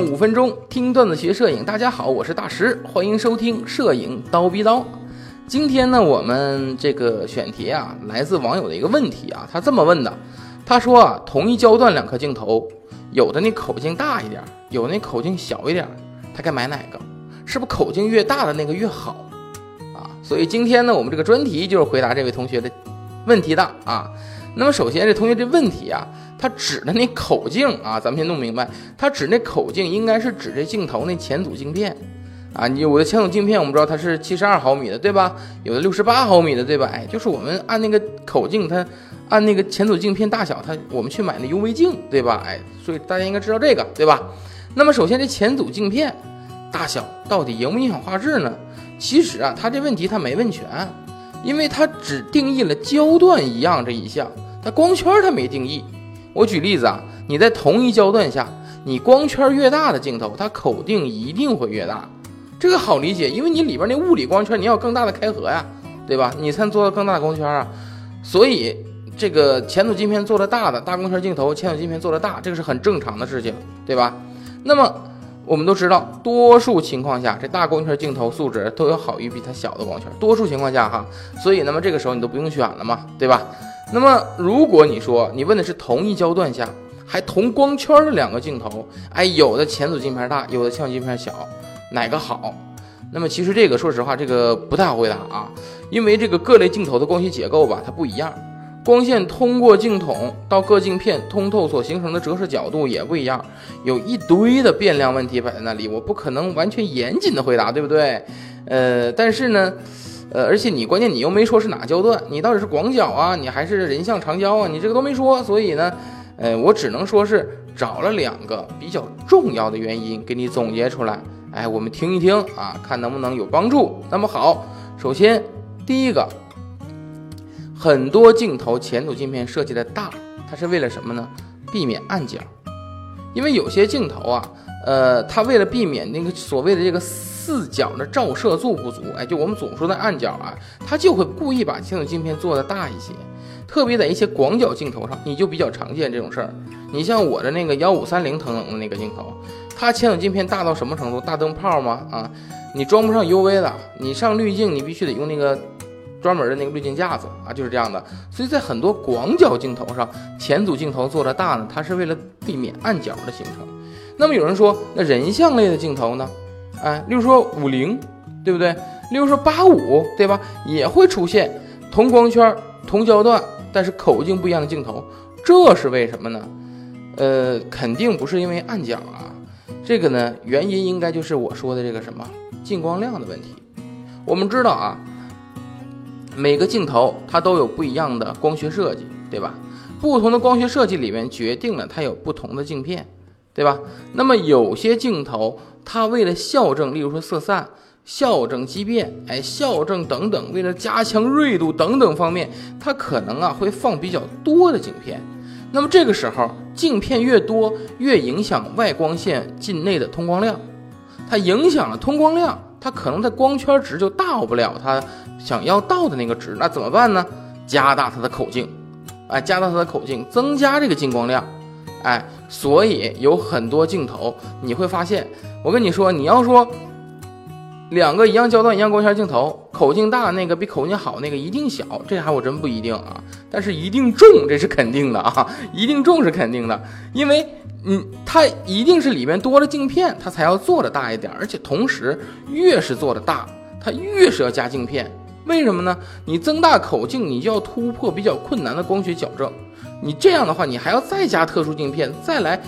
五分钟听段子学摄影。大家好，我是大石，欢迎收听摄影刀逼刀。今天呢，我们这个选题啊，来自网友的一个问题啊，他这么问的，他说啊，同一焦段两颗镜头，有的那口径大一点，有那口径小一点，他该买哪个？是不是口径越大的那个越好啊？所以今天呢，我们这个专题就是回答这位同学的问题的啊。那么首先，这同学这问题啊，他指的那口径啊，咱们先弄明白，他指那口径应该是指这镜头那前组镜片。啊，你有的前组镜片我们知道它是七十二毫米的，对吧？有的六十八毫米的，对吧？哎，就是我们按那个口径，它按那个前组镜片大小，它我们去买那 UV 镜，对吧？哎，所以大家应该知道这个，对吧？那么首先这前组镜片大小到底影不影响画质呢？其实啊，他这问题他没问全，因为它只定义了焦段一样这一项，它光圈它没定义。我举例子啊，你在同一焦段下，你光圈越大的镜头，它口径一定会越大。这个好理解，因为你里边那物理光圈，你要更大的开合呀，对吧？你才能做到更大的光圈啊。所以这个前组镜片做的大的大光圈镜头，前组镜片做的大，这个是很正常的事情，对吧？那么我们都知道，多数情况下，这大光圈镜头素质都要好于比它小的光圈。多数情况下哈，所以那么这个时候你都不用选了嘛，对吧？那么如果你说你问的是同一焦段下还同光圈的两个镜头，哎，有的前组镜片大，有的前组镜片小。哪个好？那么其实这个说实话，这个不太好回答啊，因为这个各类镜头的光学结构吧，它不一样，光线通过镜筒到各镜片通透所形成的折射角度也不一样，有一堆的变量问题摆在那里，我不可能完全严谨的回答，对不对？呃，但是呢，呃，而且你关键你又没说是哪焦段，你到底是广角啊，你还是人像长焦啊，你这个都没说，所以呢，呃，我只能说是找了两个比较重要的原因给你总结出来。哎，我们听一听啊，看能不能有帮助。那么好，首先第一个，很多镜头前组镜片设计的大，它是为了什么呢？避免暗角。因为有些镜头啊，呃，它为了避免那个所谓的这个四角的照射度不足，哎，就我们总说的暗角啊，它就会故意把前组镜片做的大一些。特别在一些广角镜头上，你就比较常见这种事儿。你像我的那个幺五三零腾龙的那个镜头。它前组镜片大到什么程度？大灯泡吗？啊，你装不上 UV 的，你上滤镜你必须得用那个专门的那个滤镜架子啊，就是这样的。所以在很多广角镜头上，前组镜头做的大呢，它是为了避免暗角的形成。那么有人说，那人像类的镜头呢？哎，例如说五零，对不对？例如说八五，对吧？也会出现同光圈、同焦段，但是口径不一样的镜头，这是为什么呢？呃，肯定不是因为暗角啊。这个呢，原因应该就是我说的这个什么进光量的问题。我们知道啊，每个镜头它都有不一样的光学设计，对吧？不同的光学设计里面决定了它有不同的镜片，对吧？那么有些镜头它为了校正，例如说色散、校正畸变，哎，校正等等，为了加强锐度等等方面，它可能啊会放比较多的镜片。那么这个时候，镜片越多，越影响外光线进内的通光量，它影响了通光量，它可能在光圈值就到不了它想要到的那个值，那怎么办呢？加大它的口径，哎，加大它的口径，增加这个进光量，哎，所以有很多镜头你会发现，我跟你说，你要说。两个一样焦段、一样光圈镜头，口径大那个比口径好那个一定小，这还我真不一定啊。但是一定重，这是肯定的啊，一定重是肯定的，因为嗯，它一定是里面多了镜片，它才要做的大一点。而且同时，越是做的大，它越是要加镜片。为什么呢？你增大口径，你就要突破比较困难的光学矫正。你这样的话，你还要再加特殊镜片，再来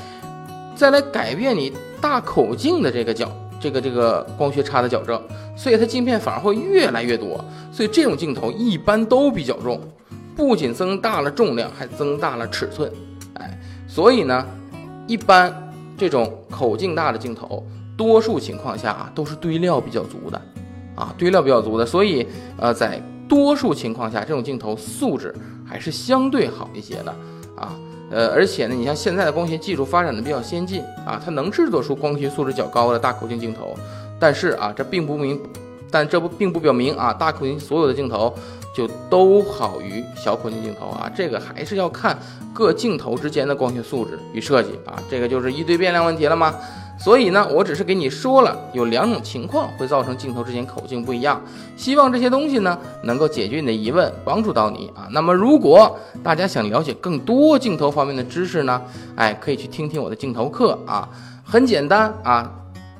再来改变你大口径的这个角。这个这个光学差的矫正，所以它镜片反而会越来越多，所以这种镜头一般都比较重，不仅增大了重量，还增大了尺寸，哎，所以呢，一般这种口径大的镜头，多数情况下啊都是堆料比较足的，啊堆料比较足的，所以呃在多数情况下，这种镜头素质还是相对好一些的，啊。呃，而且呢，你像现在的光学技术发展的比较先进啊，它能制作出光学素质较高的大口径镜头，但是啊，这并不明，但这不并不表明啊，大口径所有的镜头就都好于小口径镜头啊，这个还是要看各镜头之间的光学素质与设计啊，这个就是一堆变量问题了吗？所以呢，我只是给你说了有两种情况会造成镜头之间口径不一样，希望这些东西呢能够解决你的疑问，帮助到你啊。那么如果大家想了解更多镜头方面的知识呢，哎，可以去听听我的镜头课啊，很简单啊，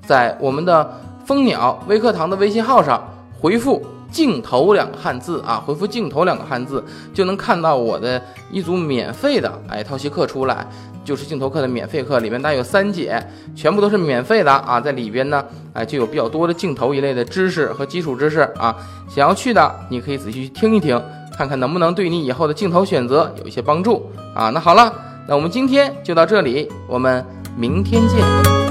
在我们的蜂鸟微课堂的微信号上回复“镜头”两个汉字啊，回复“镜头”两个汉字就能看到我的一组免费的哎套系课出来。就是镜头课的免费课，里面大概有三节，全部都是免费的啊，在里边呢，哎，就有比较多的镜头一类的知识和基础知识啊。想要去的，你可以仔细去听一听，看看能不能对你以后的镜头选择有一些帮助啊。那好了，那我们今天就到这里，我们明天见。